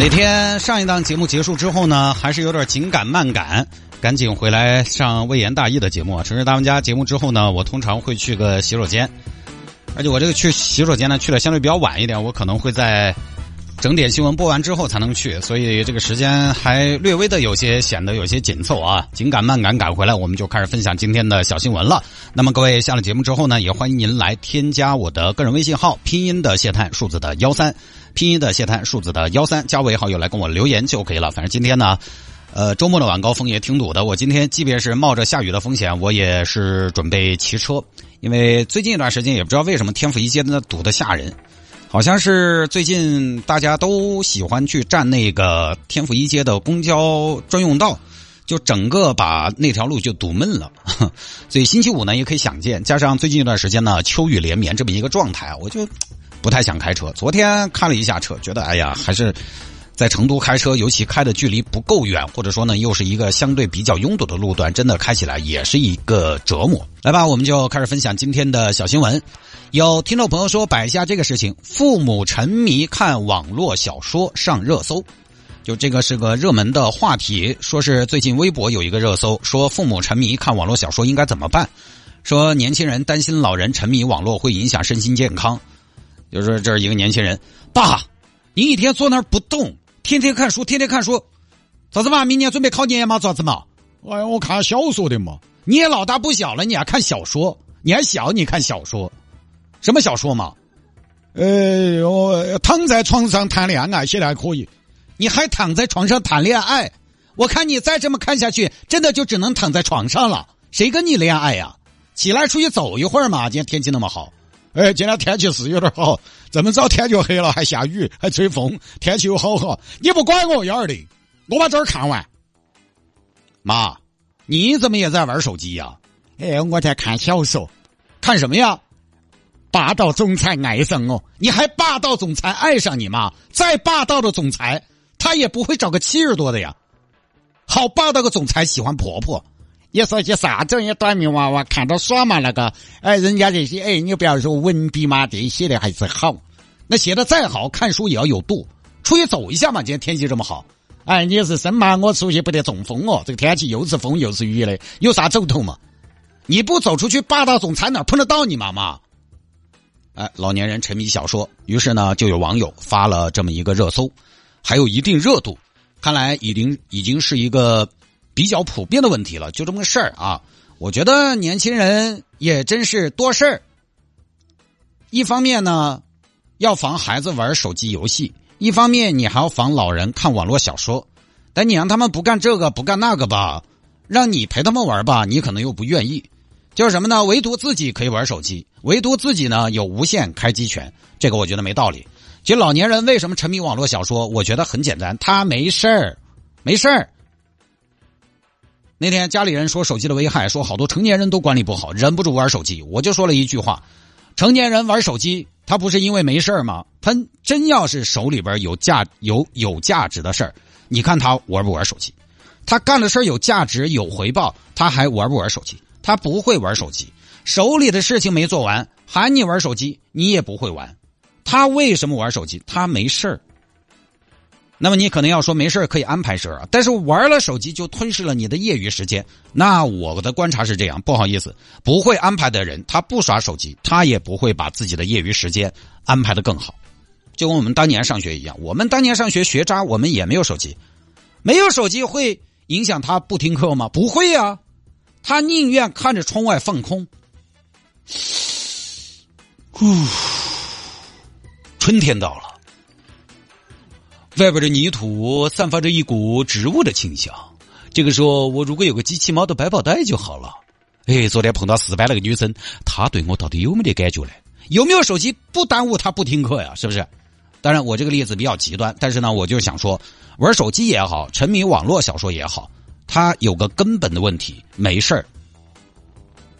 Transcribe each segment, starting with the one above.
那天上一档节目结束之后呢，还是有点紧赶慢赶，赶紧回来上微言大义的节目。城市大玩家节目之后呢，我通常会去个洗手间，而且我这个去洗手间呢，去的相对比较晚一点，我可能会在。整点新闻播完之后才能去，所以这个时间还略微的有些显得有些紧凑啊，紧赶慢赶赶回来，我们就开始分享今天的小新闻了。那么各位下了节目之后呢，也欢迎您来添加我的个人微信号，拼音的谢探，数字的幺三，拼音的谢探，数字的幺三，加为好友来跟我留言就可以了。反正今天呢，呃，周末的晚高峰也挺堵的，我今天即便是冒着下雨的风险，我也是准备骑车，因为最近一段时间也不知道为什么天府一街那堵得吓人。好像是最近大家都喜欢去占那个天府一街的公交专用道，就整个把那条路就堵闷了。所以星期五呢也可以想见，加上最近一段时间呢秋雨连绵这么一个状态，我就不太想开车。昨天看了一下车，觉得哎呀，还是在成都开车，尤其开的距离不够远，或者说呢又是一个相对比较拥堵的路段，真的开起来也是一个折磨。来吧，我们就开始分享今天的小新闻。有听众朋友说摆下这个事情，父母沉迷看网络小说上热搜，就这个是个热门的话题。说是最近微博有一个热搜，说父母沉迷看网络小说应该怎么办？说年轻人担心老人沉迷网络会影响身心健康。就是这是一个年轻人，爸，你一天坐那儿不动，天天看书，天天看书，咋子嘛？明年准备考研嘛？咋子嘛？哎，我看小说的嘛。你也老大不小了，你还看小说？你还小，你看小说？什么小说嘛？呃，我躺在床上谈恋爱写的还可以。你还躺在床上谈恋爱？我看你再这么看下去，真的就只能躺在床上了。谁跟你恋爱呀？起来出去走一会儿嘛！今天天气那么好。哎，今天天气是有点好，这么早天就黑了，还下雨，还吹风，天气又好好。你不管我幺儿的，我把这儿看完。妈，你怎么也在玩手机呀？哎，我在看小说，看什么呀？霸道总裁爱上我，你还霸道总裁爱上你吗？再霸道的总裁，他也不会找个七十多的呀。好霸道个总裁喜欢婆婆，你说些啥子？你短命娃娃看到爽嘛？那个，哎，人家这些，哎，你不要说文笔嘛，这写的还是好。那写的再好看书也要有度，出去走一下嘛。今天天气这么好，哎，你是生怕我出去不得中风哦？这个天气又是风又是雨的，有啥走头嘛？你不走出去，霸道总裁哪碰得到你妈妈？哎，老年人沉迷小说，于是呢，就有网友发了这么一个热搜，还有一定热度，看来已经已经是一个比较普遍的问题了。就这么个事儿啊，我觉得年轻人也真是多事儿。一方面呢，要防孩子玩手机游戏；一方面你还要防老人看网络小说。但你让他们不干这个不干那个吧，让你陪他们玩吧，你可能又不愿意。就是什么呢？唯独自己可以玩手机，唯独自己呢有无限开机权，这个我觉得没道理。其实老年人为什么沉迷网络小说？我觉得很简单，他没事儿，没事儿。那天家里人说手机的危害，说好多成年人都管理不好，忍不住玩手机。我就说了一句话：成年人玩手机，他不是因为没事吗？他真要是手里边有价有有价值的事儿，你看他玩不玩手机？他干的事儿有价值有回报，他还玩不玩手机？他不会玩手机，手里的事情没做完，喊你玩手机，你也不会玩。他为什么玩手机？他没事儿。那么你可能要说没事可以安排事儿啊，但是玩了手机就吞噬了你的业余时间。那我的观察是这样，不好意思，不会安排的人，他不耍手机，他也不会把自己的业余时间安排的更好。就跟我们当年上学一样，我们当年上学学渣，我们也没有手机，没有手机会影响他不听课吗？不会呀。他宁愿看着窗外放空。呼，春天到了，外边的泥土散发着一股植物的清香。这个时候，我如果有个机器猫的百宝袋就好了。哎，昨天碰到四班那个女生，她对我到底有没得感觉呢？有没有手机不耽误她不听课呀？是不是？当然，我这个例子比较极端，但是呢，我就是想说，玩手机也好，沉迷网络小说也好，他有个根本的问题，没事儿。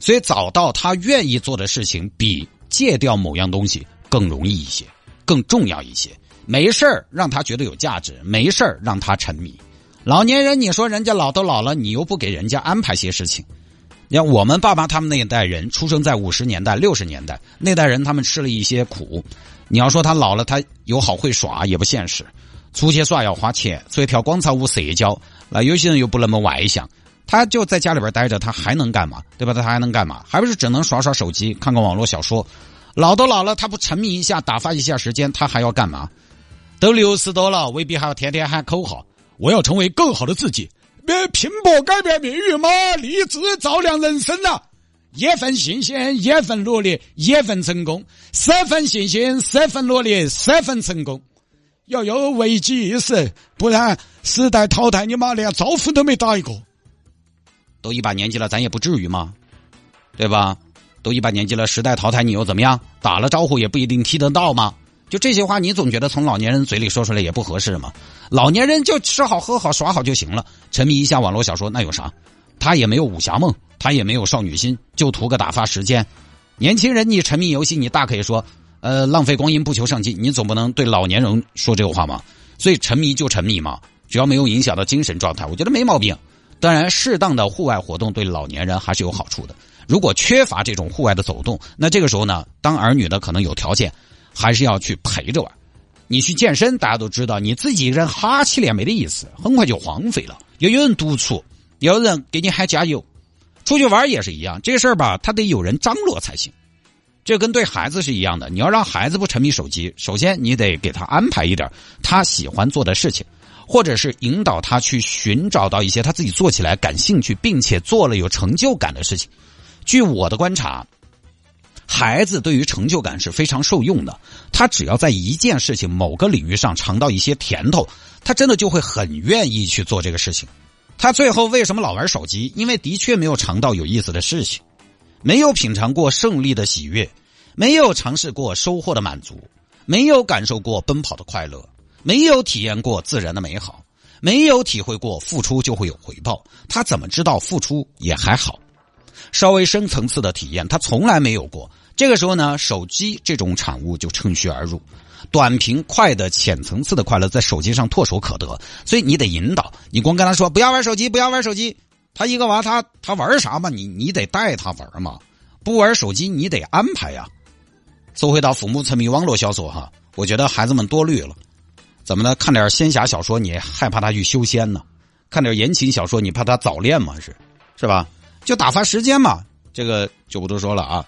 所以找到他愿意做的事情，比戒掉某样东西更容易一些，更重要一些。没事儿让他觉得有价值，没事儿让他沉迷。老年人，你说人家老都老了，你又不给人家安排些事情。你看我们爸爸他们那一代人，出生在五十年代、六十年代那代人，他们吃了一些苦。你要说他老了，他有好会耍也不现实，出去耍要花钱，所以跳广场舞社交。那有些人又不那么外向，他就在家里边待着，他还能干嘛？对吧？他还能干嘛？还不是只能耍耍手机，看看网络小说。老都老了，他不沉迷一下，打发一下时间，他还要干嘛？都六十多了，未必还要天天喊口号。我要成为更好的自己，别拼搏改变命运嘛，励志照亮人生呐！一份信心，一份努力，一份成功；十份信心，十份努力，十份成功。要有危机意识，不然时代淘汰你妈连招呼都没打一个。都一把年纪了，咱也不至于嘛，对吧？都一把年纪了，时代淘汰你又怎么样？打了招呼也不一定踢得到吗？就这些话，你总觉得从老年人嘴里说出来也不合适吗？老年人就吃好喝好耍好就行了，沉迷一下网络小说那有啥？他也没有武侠梦，他也没有少女心，就图个打发时间。年轻人，你沉迷游戏，你大可以说，呃，浪费光阴不求上进，你总不能对老年人说这个话嘛。所以沉迷就沉迷嘛，只要没有影响到精神状态，我觉得没毛病。当然，适当的户外活动对老年人还是有好处的。如果缺乏这种户外的走动，那这个时候呢，当儿女的可能有条件。还是要去陪着玩。你去健身，大家都知道，你自己一个人哈气脸没得意思，很快就荒废了。要有人督促，要有人给你喊加油。出去玩也是一样，这事儿吧，他得有人张罗才行。这跟对孩子是一样的，你要让孩子不沉迷手机，首先你得给他安排一点他喜欢做的事情，或者是引导他去寻找到一些他自己做起来感兴趣，并且做了有成就感的事情。据我的观察。孩子对于成就感是非常受用的，他只要在一件事情、某个领域上尝到一些甜头，他真的就会很愿意去做这个事情。他最后为什么老玩手机？因为的确没有尝到有意思的事情，没有品尝过胜利的喜悦，没有尝试过收获的满足，没有感受过奔跑的快乐，没有体验过自然的美好，没有体会过付出就会有回报。他怎么知道付出也还好？稍微深层次的体验，他从来没有过。这个时候呢，手机这种产物就趁虚而入，短平快的浅层次的快乐在手机上唾手可得。所以你得引导，你光跟他说不要玩手机，不要玩手机，他一个娃他他玩啥嘛？你你得带他玩嘛，不玩手机你得安排呀。说回到父母沉迷网络小说哈，我觉得孩子们多虑了。怎么呢？看点仙侠小说你害怕他去修仙呢？看点言情小说你怕他早恋吗？是是吧？就打发时间嘛，这个就不多说了啊。